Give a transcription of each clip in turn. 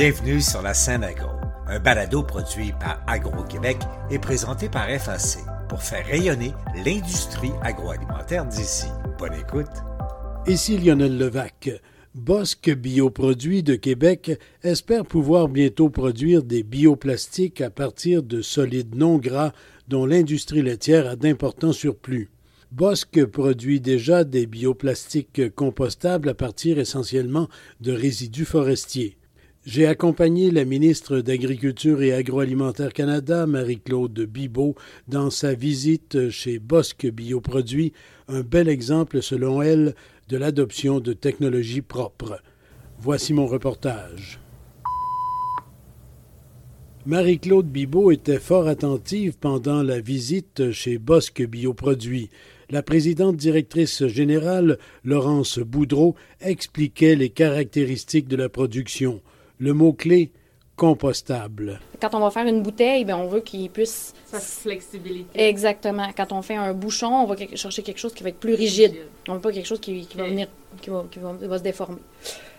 Bienvenue sur la scène agro, un balado produit par Agro-Québec et présenté par FAC pour faire rayonner l'industrie agroalimentaire d'ici. Bonne écoute. Ici Lionel Levac. Bosque Bioproduits de Québec espère pouvoir bientôt produire des bioplastiques à partir de solides non gras dont l'industrie laitière a d'importants surplus. Bosque produit déjà des bioplastiques compostables à partir essentiellement de résidus forestiers. J'ai accompagné la ministre d'Agriculture et Agroalimentaire Canada, Marie-Claude Bibeau, dans sa visite chez Bosque Bioproduits, un bel exemple, selon elle, de l'adoption de technologies propres. Voici mon reportage. Marie-Claude Bibeau était fort attentive pendant la visite chez Bosque Bioproduits. La présidente directrice générale, Laurence Boudreau, expliquait les caractéristiques de la production le mot-clé compostable. Quand on va faire une bouteille, bien, on veut qu'il puisse... Sa flexibilité. Exactement. Quand on fait un bouchon, on va chercher quelque chose qui va être plus rigide. On veut pas quelque chose qui, va venir, qui, va, qui va, se déformer.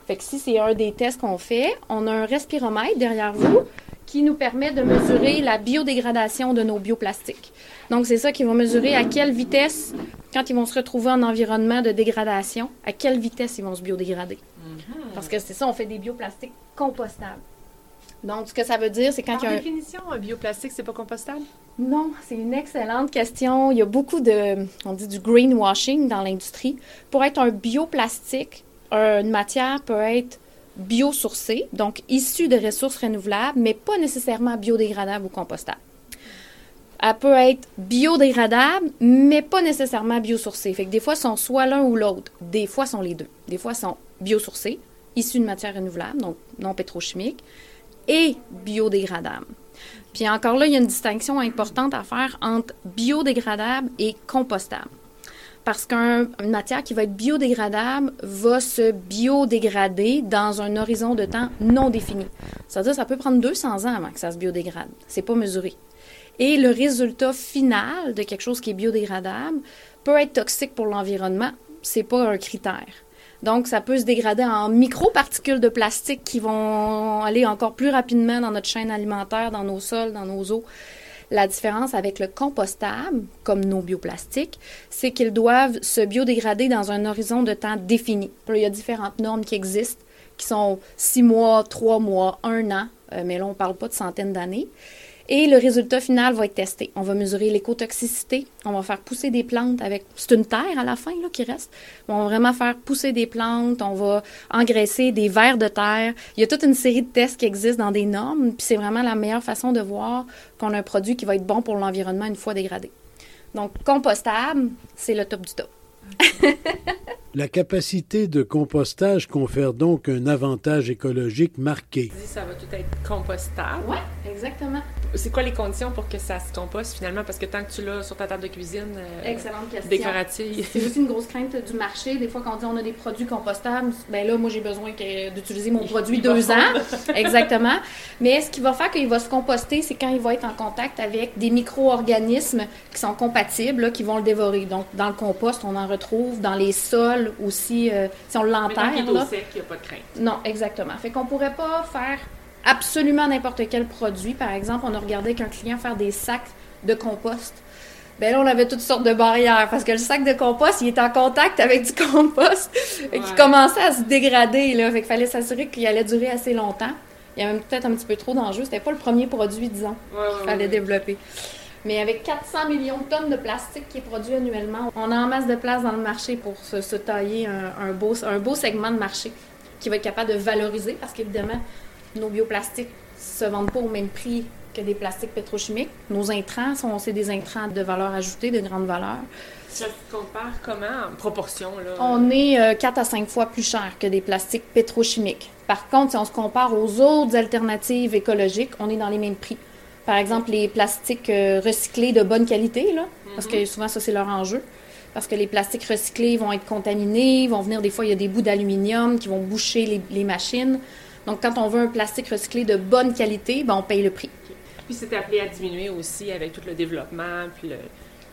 Fait que si c'est un des tests qu'on fait, on a un respiromètre derrière vous qui nous permet de mesurer la biodégradation de nos bioplastiques. Donc, c'est ça qui va mesurer à quelle vitesse, quand ils vont se retrouver en environnement de dégradation, à quelle vitesse ils vont se biodégrader. Mm-hmm. Parce que c'est ça, on fait des bioplastiques compostables. Donc, ce que ça veut dire, c'est quand Par il y a... définition, un bioplastique, c'est pas compostable? Non, c'est une excellente question. Il y a beaucoup de, on dit du greenwashing dans l'industrie. Pour être un bioplastique, une matière peut être biosourcée, donc issue de ressources renouvelables, mais pas nécessairement biodégradable ou compostable. Elle peut être biodégradable, mais pas nécessairement biosourcée. Fait que des fois, sont soit l'un ou l'autre. Des fois, sont les deux. Des fois, sont biosourcés, issus de matières renouvelables, donc non pétrochimiques, et biodégradables. Puis encore là, il y a une distinction importante à faire entre biodégradable et compostable. Parce qu'une matière qui va être biodégradable va se biodégrader dans un horizon de temps non défini. C'est-à-dire ça peut prendre 200 ans avant que ça se biodégrade. C'est pas mesuré. Et le résultat final de quelque chose qui est biodégradable peut être toxique pour l'environnement. C'est pas un critère. Donc, ça peut se dégrader en micro-particules de plastique qui vont aller encore plus rapidement dans notre chaîne alimentaire, dans nos sols, dans nos eaux. La différence avec le compostable, comme nos bioplastiques, c'est qu'ils doivent se biodégrader dans un horizon de temps défini. il y a différentes normes qui existent, qui sont six mois, trois mois, un an, euh, mais là, on ne parle pas de centaines d'années. Et le résultat final va être testé. On va mesurer l'écotoxicité. On va faire pousser des plantes avec. C'est une terre à la fin là, qui reste. On va vraiment faire pousser des plantes. On va engraisser des vers de terre. Il y a toute une série de tests qui existent dans des normes. Puis c'est vraiment la meilleure façon de voir qu'on a un produit qui va être bon pour l'environnement une fois dégradé. Donc, compostable, c'est le top du top. La capacité de compostage confère donc un avantage écologique marqué. Ça va tout être compostable. Oui, exactement. C'est quoi les conditions pour que ça se composte finalement? Parce que tant que tu l'as sur ta table de cuisine euh, Excellente question. décorative. C'est aussi une grosse crainte du marché. Des fois, quand on dit on a des produits compostables, ben là, moi, j'ai besoin d'utiliser mon produit deux ans. Exactement. Mais ce qui va faire qu'il va se composter, c'est quand il va être en contact avec des micro-organismes qui sont compatibles, qui vont le dévorer. Donc, dans le compost, on en retrouve dans les sols aussi, euh, si on l'enterre. Il n'y a pas de crainte. Non, exactement. Fait qu'on pourrait pas faire absolument n'importe quel produit. Par exemple, on a regardé qu'un client faire des sacs de compost. Ben là, on avait toutes sortes de barrières parce que le sac de compost, il est en contact avec du compost et qui commençait à se dégrader. Là. Fait qu'il fallait s'assurer qu'il allait durer assez longtemps. Il y avait peut-être un petit peu trop d'enjeux. C'était pas le premier produit, disons, qu'il fallait développer. Mais avec 400 millions de tonnes de plastique qui est produit annuellement, on a en masse de place dans le marché pour se, tailler un, beau, un beau segment de marché qui va être capable de valoriser parce qu'évidemment, nos bioplastiques se vendent pas au même prix que des plastiques pétrochimiques. Nos intrants, sont, c'est des intrants de valeur ajoutée, de grande valeur. Ça se compare comment en proportion? Là? On est 4 euh, à 5 fois plus cher que des plastiques pétrochimiques. Par contre, si on se compare aux autres alternatives écologiques, on est dans les mêmes prix. Par exemple, les plastiques euh, recyclés de bonne qualité, là, parce que mhm. souvent, ça, c'est leur enjeu. Parce que les plastiques recyclés vont être contaminés, vont venir, des fois, il y a des bouts d'aluminium qui vont boucher les, les machines. Donc, quand on veut un plastique recyclé de bonne qualité, ben, on paye le prix. Puis c'est appelé à diminuer aussi avec tout le développement, puis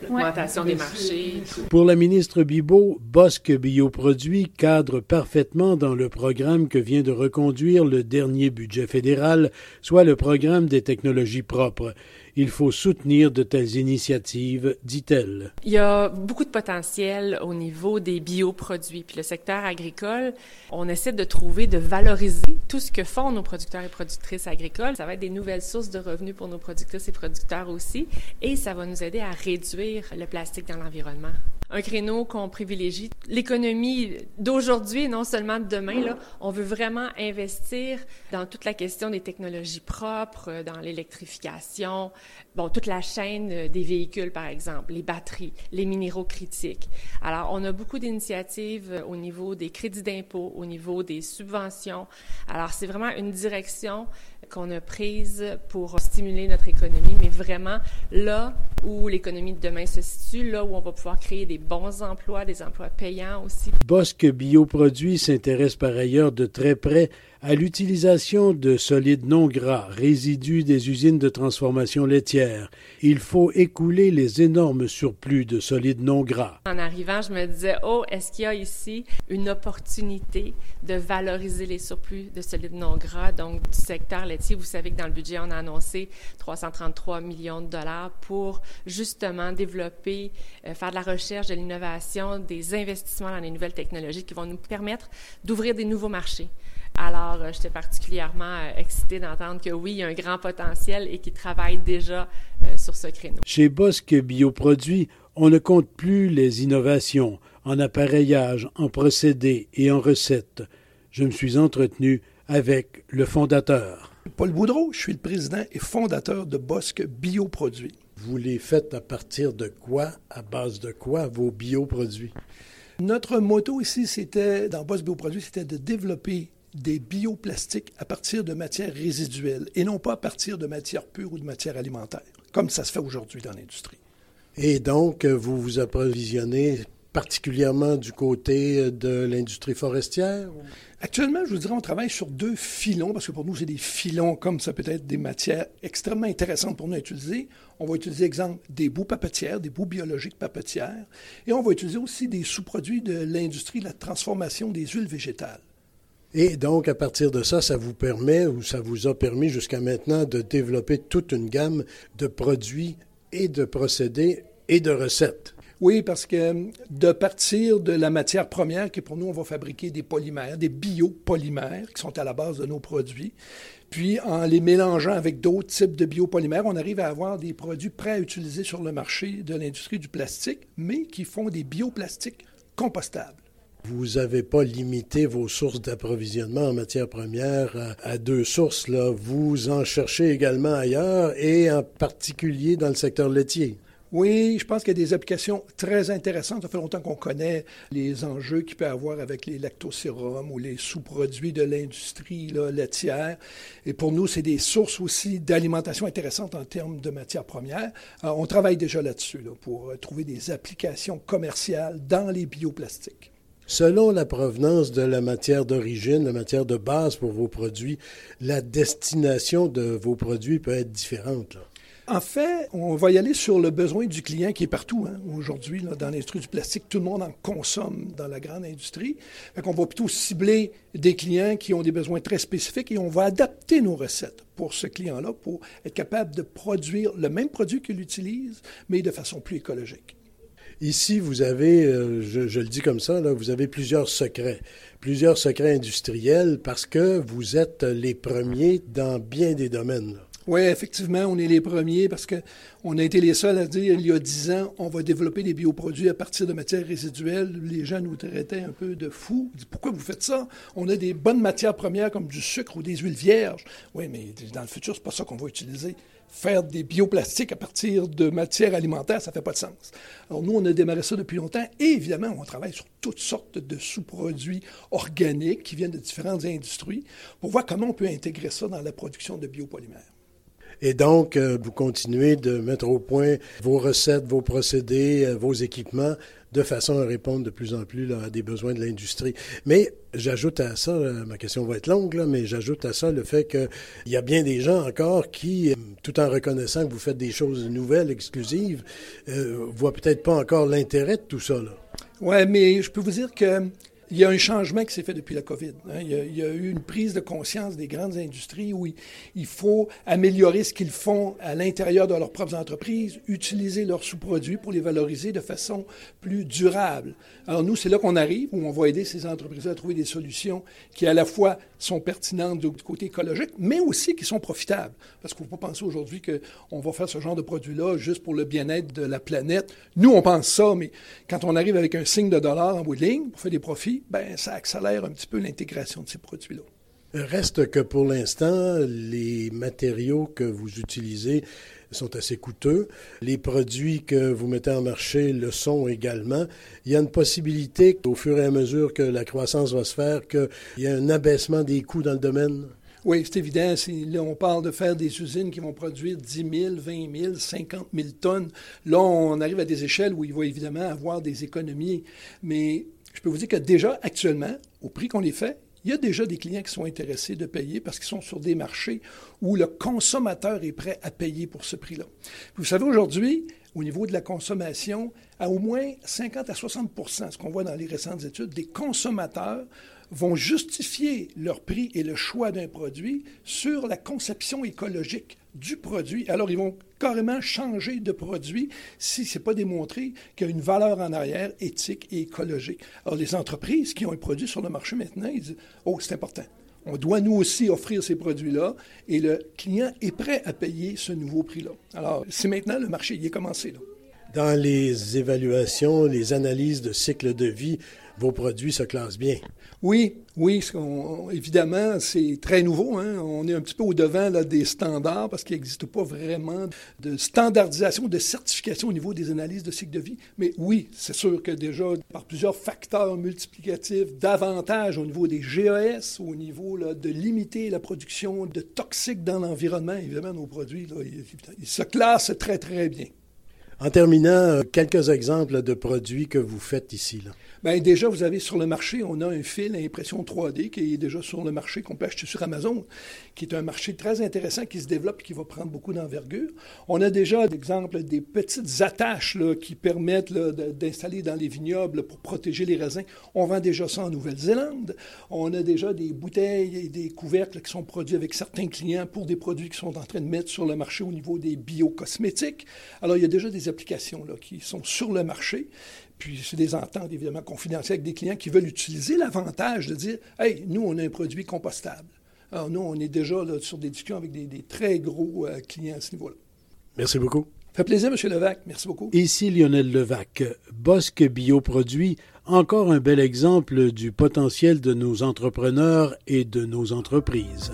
l'augmentation des marchés. Pour la ministre Bibot, Bosque Bioproduits cadre parfaitement dans le programme que vient de reconduire le dernier budget fédéral, soit le programme des technologies propres. Il faut soutenir de telles initiatives, dit-elle. Il y a beaucoup de potentiel au niveau des bioproduits. Puis le secteur agricole, on essaie de trouver, de valoriser tout ce que font nos producteurs et productrices agricoles. Ça va être des nouvelles sources de revenus pour nos productrices et producteurs aussi. Et ça va nous aider à réduire le plastique dans l'environnement un créneau qu'on privilégie. L'économie d'aujourd'hui, non seulement de demain, là, on veut vraiment investir dans toute la question des technologies propres, dans l'électrification, bon, toute la chaîne des véhicules, par exemple, les batteries, les minéraux critiques. Alors, on a beaucoup d'initiatives au niveau des crédits d'impôt, au niveau des subventions. Alors, c'est vraiment une direction qu'on a prise pour stimuler notre économie, mais vraiment là où l'économie de demain se situe, là où on va pouvoir créer des bons emplois, des emplois payants aussi. Bosque Bioproduits s'intéresse par ailleurs de très près à l'utilisation de solides non gras, résidus des usines de transformation laitière. Il faut écouler les énormes surplus de solides non gras. En arrivant, je me disais, oh, est-ce qu'il y a ici une opportunité de valoriser les surplus de solides non gras, donc du secteur laitier? Vous savez que dans le budget, on a annoncé 333 millions de dollars pour justement développer, euh, faire de la recherche, de l'innovation, des investissements dans les nouvelles technologies qui vont nous permettre d'ouvrir des nouveaux marchés. Alors, euh, j'étais particulièrement euh, excitée d'entendre que oui, il y a un grand potentiel et qu'ils travaillent déjà euh, sur ce créneau. Chez Bosque Bioproduits, on ne compte plus les innovations en appareillage, en procédés et en recettes. Je me suis entretenu avec le fondateur. Paul Boudreau, je suis le président et fondateur de Bosque Bioproduits. Vous les faites à partir de quoi, à base de quoi, vos bioproduits? Notre motto ici, c'était, dans Bosque Bioproduits, c'était de développer des bioplastiques à partir de matières résiduelles et non pas à partir de matières pures ou de matières alimentaires, comme ça se fait aujourd'hui dans l'industrie. Et donc, vous vous approvisionnez particulièrement du côté de l'industrie forestière? Actuellement, je vous dirais, on travaille sur deux filons, parce que pour nous, c'est des filons comme ça peut être des matières extrêmement intéressantes pour nous à utiliser. On va utiliser, exemple, des bouts papetières, des bouts biologiques papetières, et on va utiliser aussi des sous-produits de l'industrie de la transformation des huiles végétales. Et donc, à partir de ça, ça vous permet ou ça vous a permis jusqu'à maintenant de développer toute une gamme de produits et de procédés et de recettes. Oui, parce que de partir de la matière première, qui pour nous, on va fabriquer des polymères, des biopolymères, qui sont à la base de nos produits. Puis, en les mélangeant avec d'autres types de biopolymères, on arrive à avoir des produits prêts à utiliser sur le marché de l'industrie du plastique, mais qui font des bioplastiques compostables. Vous n'avez pas limité vos sources d'approvisionnement en matières premières à, deux sources. Là. Vous en cherchez également ailleurs et en particulier dans le secteur laitier. Oui, je pense qu'il y a des applications très intéressantes. Ça fait longtemps qu'on connaît les enjeux qu'il peut y avoir avec les lactosérums ou les sous-produits de l'industrie laitière. Et pour nous, c'est des sources aussi d'alimentation intéressantes en termes de matières premières. on travaille déjà là-dessus pour trouver des applications commerciales dans les bioplastiques. Selon la provenance de la matière d'origine, la matière de base pour vos produits, la destination de vos produits peut être différente. En fait, on va y aller sur le besoin du client qui est partout. Hein. Aujourd'hui, dans l'industrie du plastique, tout le monde en consomme dans la grande industrie. On va plutôt cibler des clients qui ont des besoins très spécifiques et on va adapter nos recettes pour ce client-là pour être capable de produire le même produit qu'il utilise, mais de façon plus écologique. Ici, vous avez, euh, je, le dis comme ça, là, vous avez plusieurs secrets, plusieurs secrets industriels parce que vous êtes les premiers dans bien des domaines. Oui, effectivement, on est les premiers parce qu'on a été les seuls à dire il y a dix ans, on va développer des bioproduits à partir de matières résiduelles. Les gens nous traitaient un peu de fous. Pourquoi vous faites ça? On a des bonnes matières premières comme du sucre ou des huiles vierges. Oui, mais dans le futur, c'est pas ça qu'on va utiliser faire des bioplastiques à partir de matières alimentaires, ça ne fait pas de sens. Alors nous, on a démarré ça depuis longtemps et évidemment, on travaille sur toutes sortes de sous-produits organiques qui viennent de différentes industries pour voir comment on peut intégrer ça dans la production de biopolymères. Et donc, euh, vous continuez de mettre au point vos recettes, vos procédés, euh, vos équipements de façon à répondre de plus en plus à des besoins de l'industrie. Mais j'ajoute à ça, ma question va être longue, mais j'ajoute à ça le fait qu'il y a bien des gens encore qui, tout en reconnaissant que vous faites des choses nouvelles, exclusives, euh, voient peut-être pas encore l'intérêt de tout ça. Oui, mais je peux vous dire que il y a un changement qui s'est fait depuis la COVID. Hein. Il, y a, eu une prise de conscience des grandes industries où il, faut améliorer ce qu'ils font à l'intérieur de leurs propres entreprises, utiliser leurs sous-produits pour les valoriser de façon plus durable. Alors nous, c'est là qu'on arrive, où on va aider ces entreprises à trouver des solutions qui à la fois sont pertinentes du côté écologique, mais aussi qui sont profitables. Parce qu'il ne faut pas penser aujourd'hui qu'on va faire ce genre de produit-là juste pour le bien-être de la planète. Nous, on pense ça, mais quand on arrive avec un signe de dollar en bout de ligne pour faire des profits, ben, ça accélère un petit peu l'intégration de ces produits-là. Reste que pour l'instant, les matériaux que vous utilisez sont assez coûteux. Les produits que vous mettez en marché le sont également. Il y a une possibilité, au fur et à mesure que la croissance va se faire, qu'il y ait un abaissement des coûts dans le domaine? Oui, c'est évident. Là, on parle de faire des usines qui vont produire 10 000, 20 000, 50 000 tonnes. Là, on arrive à des échelles où il va évidemment avoir des économies. Mais je peux vous dire que déjà, actuellement, au prix qu'on les fait, il y a déjà des clients qui sont intéressés de payer parce qu'ils sont sur des marchés où le consommateur est prêt à payer pour ce prix-là. Vous savez, aujourd'hui, au niveau de la consommation, à au moins 50 à 60 ce qu'on voit dans les récentes études, des consommateurs vont justifier leur prix et le choix d'un produit sur la conception écologique du produit. Alors, ils vont carrément changer de produit si ce n'est pas démontré qu'il y a une valeur en arrière éthique et écologique. Alors, les entreprises qui ont un produit sur le marché maintenant, ils disent, oh, c'est important. On doit nous aussi offrir ces produits-là et le client est prêt à payer ce nouveau prix-là. Alors, c'est maintenant le marché, il est commencé là. Dans les évaluations, les analyses de cycle de vie, vos produits se classent bien. Oui, oui, évidemment, c'est très nouveau. Hein. On est un petit peu au-devant des standards parce qu'il n'existe pas vraiment de standardisation, de certification au niveau des analyses de cycle de vie. Mais oui, c'est sûr que déjà, par plusieurs facteurs multiplicatifs, davantage au niveau des GES, au niveau de limiter la production de toxiques dans l'environnement, évidemment, nos produits, ils se classent très, très bien. En terminant, euh, quelques exemples de produits que vous faites ici. Là. Bien, déjà, vous avez sur le marché, on a un fil à impression 3D qui est déjà sur le marché, qu'on peut acheter sur Amazon, qui est un marché très intéressant qui se développe et qui va prendre beaucoup d'envergure. On a déjà, d'exemple, des petites attaches qui permettent d'installer dans les vignobles pour protéger les raisins. On vend déjà ça en Nouvelle-Zélande. On a déjà des bouteilles et des couvercles qui sont produits avec certains clients pour des produits qui sont en train de mettre sur le marché au niveau des biocosmétiques. Alors, il y a déjà des applications là, qui sont sur le marché. Puis c'est des ententes évidemment confidentielles avec des clients qui veulent utiliser l'avantage de dire Hey, nous, on a un produit compostable. Alors nous, on est déjà sur des discussions avec des, très gros euh, clients à ce niveau-là. Merci beaucoup. Ça fait plaisir, M. Levac. Merci beaucoup. Ici Lionel Levac. Bosque Bioproduits, encore un bel exemple du potentiel de nos entrepreneurs et de nos entreprises.